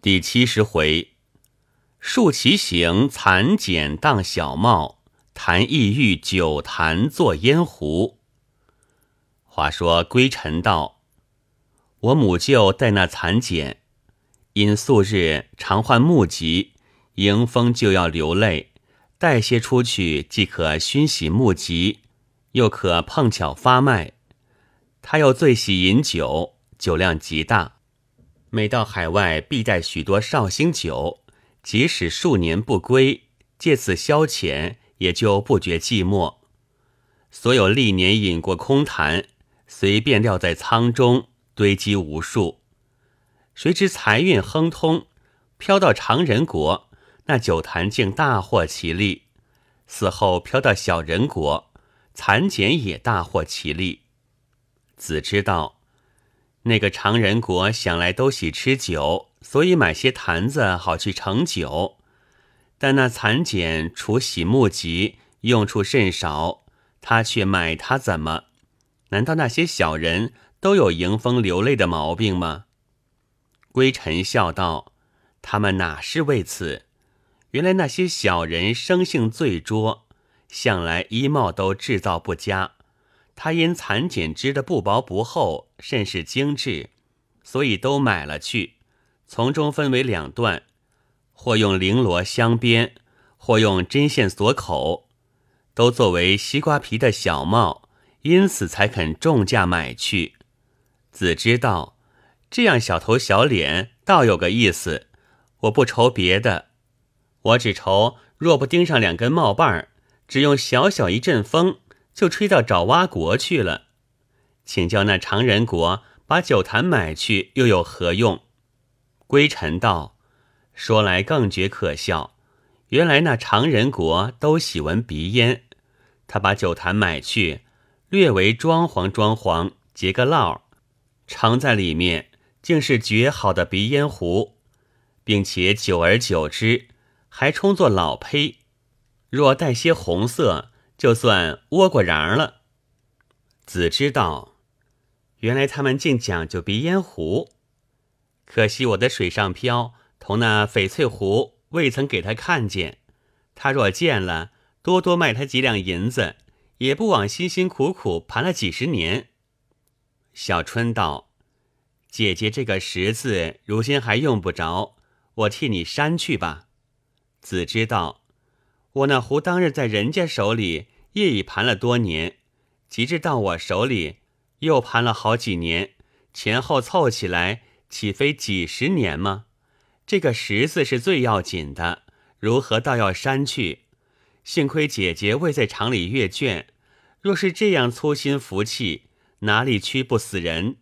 第七十回，竖其行，蚕茧当小帽，谈意欲酒坛作烟壶。话说归尘道：“我母舅带那蚕茧，因素日常患目疾，迎风就要流泪，带些出去，既可熏洗目疾，又可碰巧发脉。他又最喜饮酒，酒量极大。”每到海外，必带许多绍兴酒，即使数年不归，借此消遣，也就不觉寂寞。所有历年饮过空坛，随便撂在仓中，堆积无数。谁知财运亨通，飘到常人国，那酒坛竟大获其利；死后飘到小人国，蚕茧也大获其利。子知道。那个常人国想来都喜吃酒，所以买些坛子好去盛酒。但那蚕茧除洗木疾，用处甚少，他却买它怎么？难道那些小人都有迎风流泪的毛病吗？归尘笑道：“他们哪是为此？原来那些小人生性最拙，向来衣帽都制造不佳。”他因蚕茧织的不薄不厚，甚是精致，所以都买了去。从中分为两段，或用绫罗镶边，或用针线锁口，都作为西瓜皮的小帽，因此才肯重价买去。子知道这样小头小脸，倒有个意思。我不愁别的，我只愁若不钉上两根帽瓣儿，只用小小一阵风。就吹到爪哇国去了，请教那常人国把酒坛买去又有何用？归尘道：“说来更觉可笑。原来那常人国都喜闻鼻烟，他把酒坛买去，略为装潢装潢，结个烙，藏在里面，竟是绝好的鼻烟壶，并且久而久之，还充作老胚，若带些红色。”就算倭瓜瓤了。子知道，原来他们竟讲究鼻烟壶。可惜我的水上漂同那翡翠壶未曾给他看见。他若见了，多多卖他几两银子，也不枉辛辛苦苦盘了几十年。小春道：“姐姐这个十字如今还用不着，我替你删去吧。”子知道。我那壶当日在人家手里业已盘了多年，及至到我手里又盘了好几年，前后凑起来岂非几十年吗？这个十字是最要紧的，如何倒要删去？幸亏姐姐未在厂里阅卷，若是这样粗心福气，哪里屈不死人？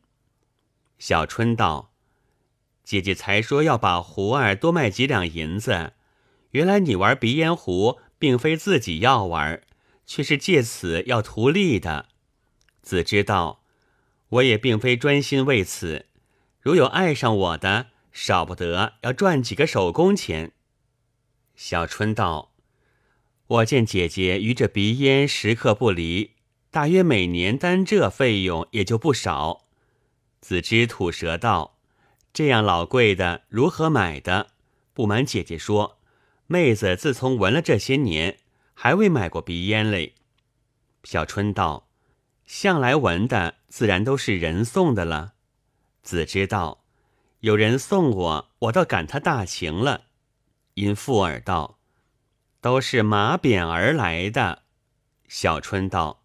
小春道：“姐姐才说要把壶儿多卖几两银子。”原来你玩鼻烟壶，并非自己要玩，却是借此要图利的。子知道，我也并非专心为此。如有爱上我的，少不得要赚几个手工钱。小春道：“我见姐姐与这鼻烟时刻不离，大约每年单这费用也就不少。”子知吐舌道：“这样老贵的，如何买的？不瞒姐姐说。”妹子自从闻了这些年，还未买过鼻烟嘞。小春道：“向来闻的，自然都是人送的了。”子知道，有人送我，我倒感他大情了。因附耳道：“都是马扁儿来的。”小春道：“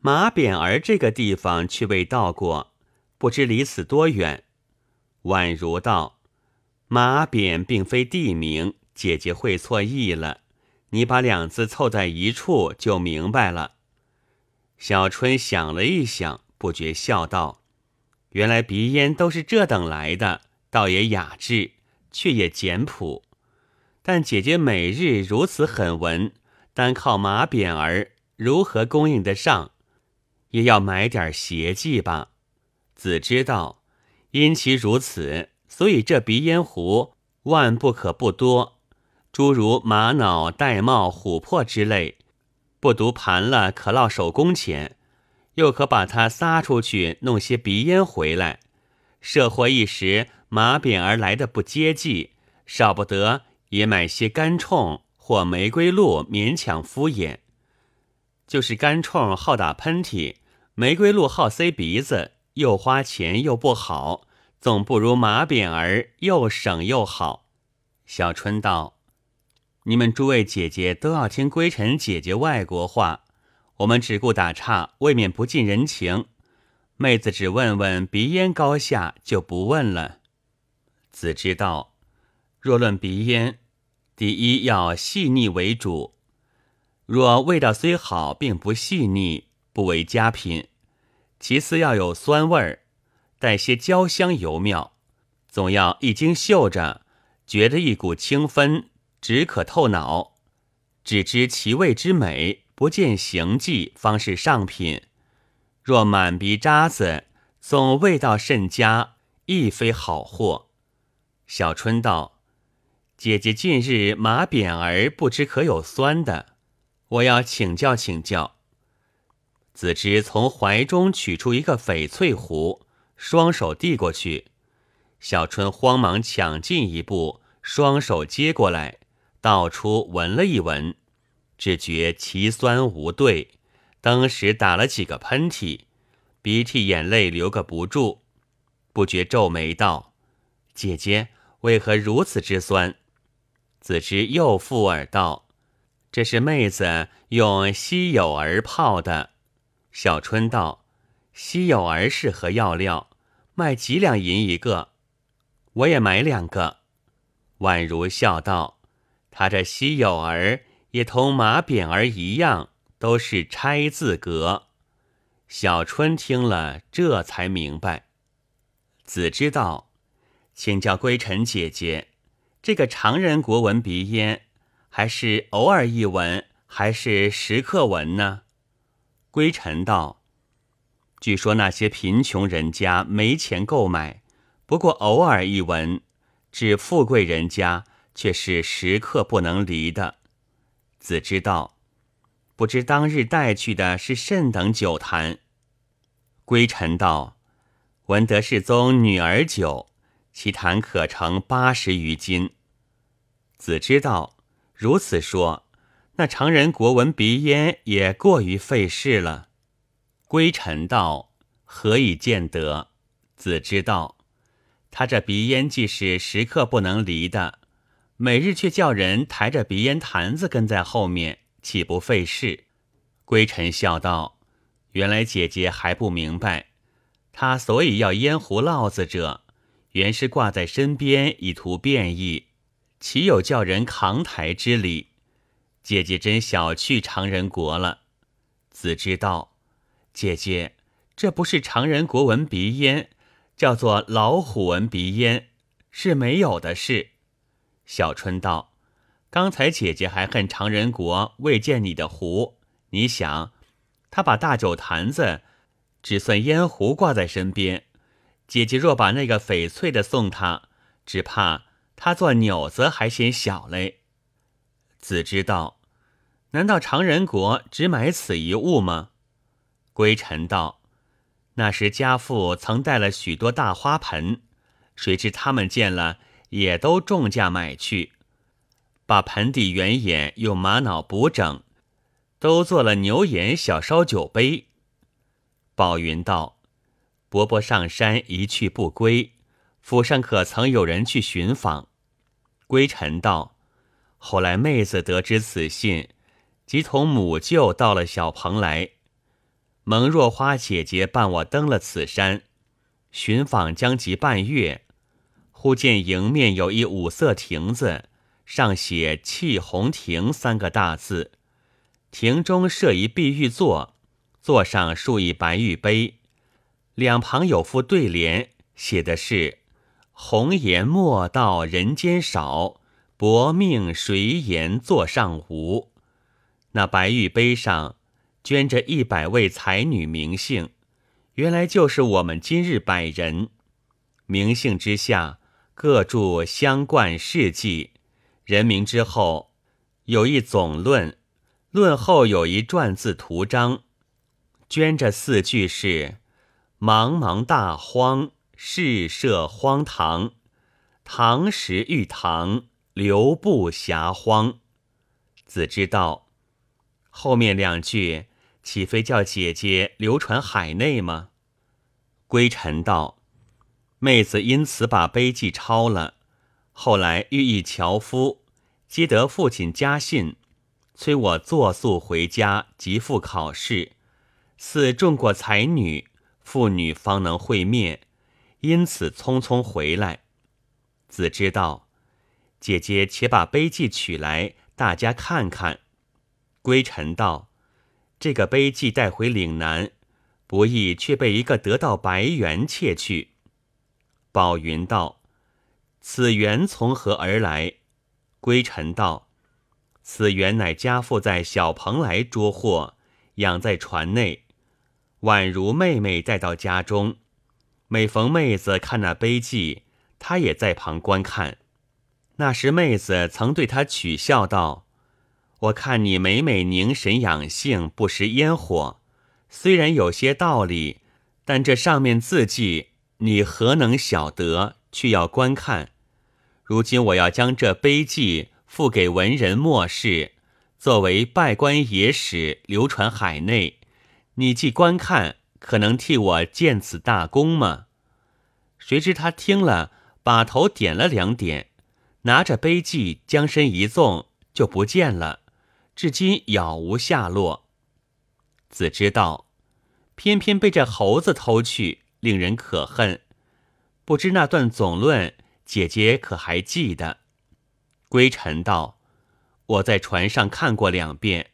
马扁儿这个地方却未到过，不知离此多远。”宛如道：“马扁并非地名。”姐姐会错意了，你把两字凑在一处就明白了。小春想了一想，不觉笑道：“原来鼻烟都是这等来的，倒也雅致，却也简朴。但姐姐每日如此狠闻，单靠马扁儿如何供应得上？也要买点邪计吧。”子知道，因其如此，所以这鼻烟壶万不可不多。诸如玛瑙、玳瑁、琥珀之类，不独盘了可落手工钱，又可把它撒出去弄些鼻烟回来，设货一时，马扁儿来的不接济，少不得也买些干冲或玫瑰露勉强敷衍。就是干冲好打喷嚏，玫瑰露好塞鼻子，又花钱又不好，总不如马扁儿又省又好。小春道：“你们诸位姐姐都要听归尘姐姐外国话，我们只顾打岔，未免不近人情。妹子只问问鼻烟高下，就不问了。”子知道，若论鼻烟，第一要细腻为主。若味道虽好，并不细腻，不为佳品。其次要有酸味儿，带些焦香油妙，总要一经嗅着。觉得一股清芬，只可透脑；只知其味之美，不见形迹，方是上品。若满鼻渣子，总味道甚佳，亦非好货。小春道：“姐姐近日马扁儿不知可有酸的，我要请教请教。”子之从怀中取出一个翡翠壶，双手递过去。小春慌忙抢进一步，双手接过来，倒出闻了一闻，只觉其酸无对，当时打了几个喷嚏，鼻涕眼泪流个不住，不觉皱眉道：“姐姐为何如此之酸？”子之又附耳道：“这是妹子用稀有儿泡的。”小春道：“稀有儿是何药料？卖几两银一个？”我也买两个。宛如笑道：“他这稀有儿也同马扁儿一样，都是拆字格。”小春听了，这才明白。子知道，请教归尘姐姐，这个常人国文鼻烟，还是偶尔一闻，还是时刻闻呢？归尘道：“据说那些贫穷人家没钱购买。”不过偶尔一闻，指富贵人家却是时刻不能离的。子知道，不知当日带去的是甚等酒坛。归尘道：“闻得世宗女儿酒，其坛可盛八十余斤。”子知道，如此说，那常人国文鼻烟也过于费事了。归尘道：“何以见得？”子知道。他这鼻烟既是时刻不能离的，每日却叫人抬着鼻烟坛子跟在后面，岂不费事？归尘笑道：“原来姐姐还不明白，他所以要烟壶烙子者，原是挂在身边以图便意，岂有叫人扛抬之理？姐姐真小觑常人国了。”子知道：“姐姐，这不是常人国文鼻烟。”叫做老虎纹鼻烟，是没有的事。小春道：“刚才姐姐还恨常人国未见你的壶，你想，他把大酒坛子只算烟壶挂在身边，姐姐若把那个翡翠的送他，只怕他做钮子还嫌小嘞。”子知道：“难道常人国只买此一物吗？”归尘道。那时家父曾带了许多大花盆，谁知他们见了也都重价买去，把盆底圆眼用玛瑙补整，都做了牛眼小烧酒杯。宝云道：“伯伯上山一去不归，府上可曾有人去寻访？”归尘道：“后来妹子得知此信，即同母舅到了小蓬莱。”蒙若花姐姐伴我登了此山，寻访将及半月，忽见迎面有一五色亭子，上写“气红亭”三个大字。亭中设一碧玉座，座上竖一白玉杯，两旁有副对联，写的是“红颜莫道人间少，薄命谁言座上无”。那白玉杯上。捐着一百位才女名姓，原来就是我们今日百人。名姓之下各注相冠事迹，人名之后有一总论，论后有一篆字图章。捐着四句是：茫茫大荒，世设荒唐，唐时遇唐，留步遐荒。”子之道，后面两句岂非叫姐姐流传海内吗？归尘道：“妹子因此把碑记抄了，后来遇一樵夫，接得父亲家信，催我作速回家，即赴考试。似中过才女，父女方能会面，因此匆匆回来。”子知道，姐姐且把碑记取来。大家看看，归尘道：“这个碑记带回岭南，不易却被一个得道白猿窃去。”宝云道：“此猿从何而来？”归尘道：“此猿乃家父在小蓬莱捉获，养在船内，宛如妹妹带到家中。每逢妹子看那碑记，他也在旁观看。”那时妹子曾对他取笑道：“我看你每每凝神养性，不食烟火，虽然有些道理，但这上面字迹你何能晓得？却要观看。如今我要将这碑记付给文人墨士，作为拜官野史，流传海内。你既观看，可能替我建此大功吗？”谁知他听了，把头点了两点。拿着碑记，将身一纵，就不见了，至今杳无下落。子知道，偏偏被这猴子偷去，令人可恨。不知那段总论，姐姐可还记得？归尘道：“我在船上看过两遍，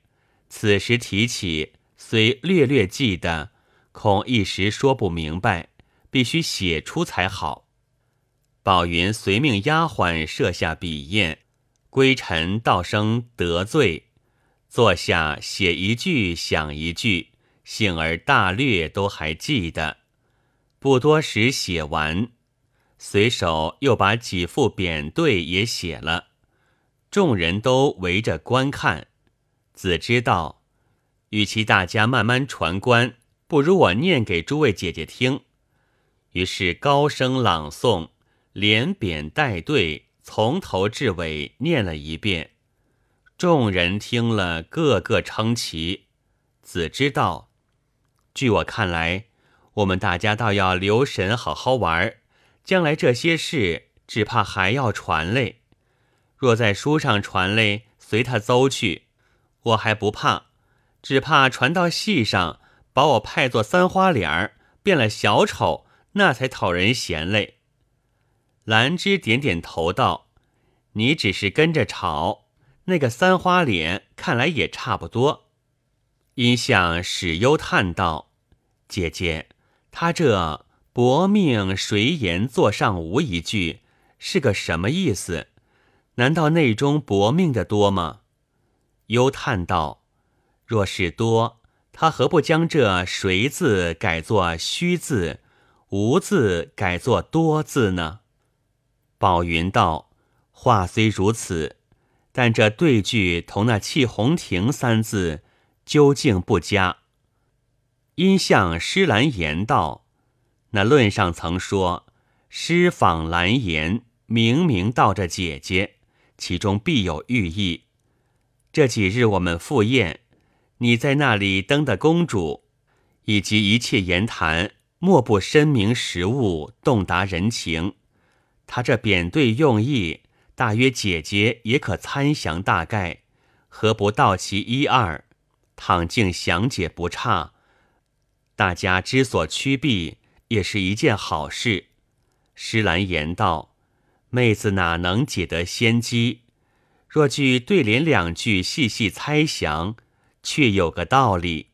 此时提起，虽略略记得，恐一时说不明白，必须写出才好。”宝云随命丫鬟设下笔砚，归尘道声得罪，坐下写一句想一句，幸而大略都还记得。不多时写完，随手又把几副匾对也写了，众人都围着观看。子知道，与其大家慢慢传观，不如我念给诸位姐姐听。于是高声朗诵。连扁带对，从头至尾念了一遍。众人听了，个个称奇。子知道，据我看来，我们大家倒要留神好好玩将来这些事，只怕还要传嘞。若在书上传嘞，随他走去，我还不怕；只怕传到戏上，把我派作三花脸儿，变了小丑，那才讨人嫌嘞。兰芝点点头道：“你只是跟着吵，那个三花脸看来也差不多。”因向史忧叹道：“姐姐，他这‘薄命谁言座上无’一句是个什么意思？难道内中薄命的多吗？”忧叹道：“若是多，他何不将这‘谁’字改作‘虚’字，‘无’字改作‘多’字呢？”宝云道：“话虽如此，但这对句同那‘气红亭’三字究竟不佳。”因向施兰言道：“那论上曾说‘施访兰言’，明明道着姐姐，其中必有寓意。这几日我们赴宴，你在那里登的公主，以及一切言谈，莫不深明实物，洞达人情。”他这贬对用意，大约姐姐也可参详大概，何不道其一二？倘竟详解不差，大家之所趋避，也是一件好事。施兰言道：“妹子哪能解得先机？若据对联两句细细猜想，却有个道理。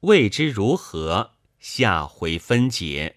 未知如何，下回分解。”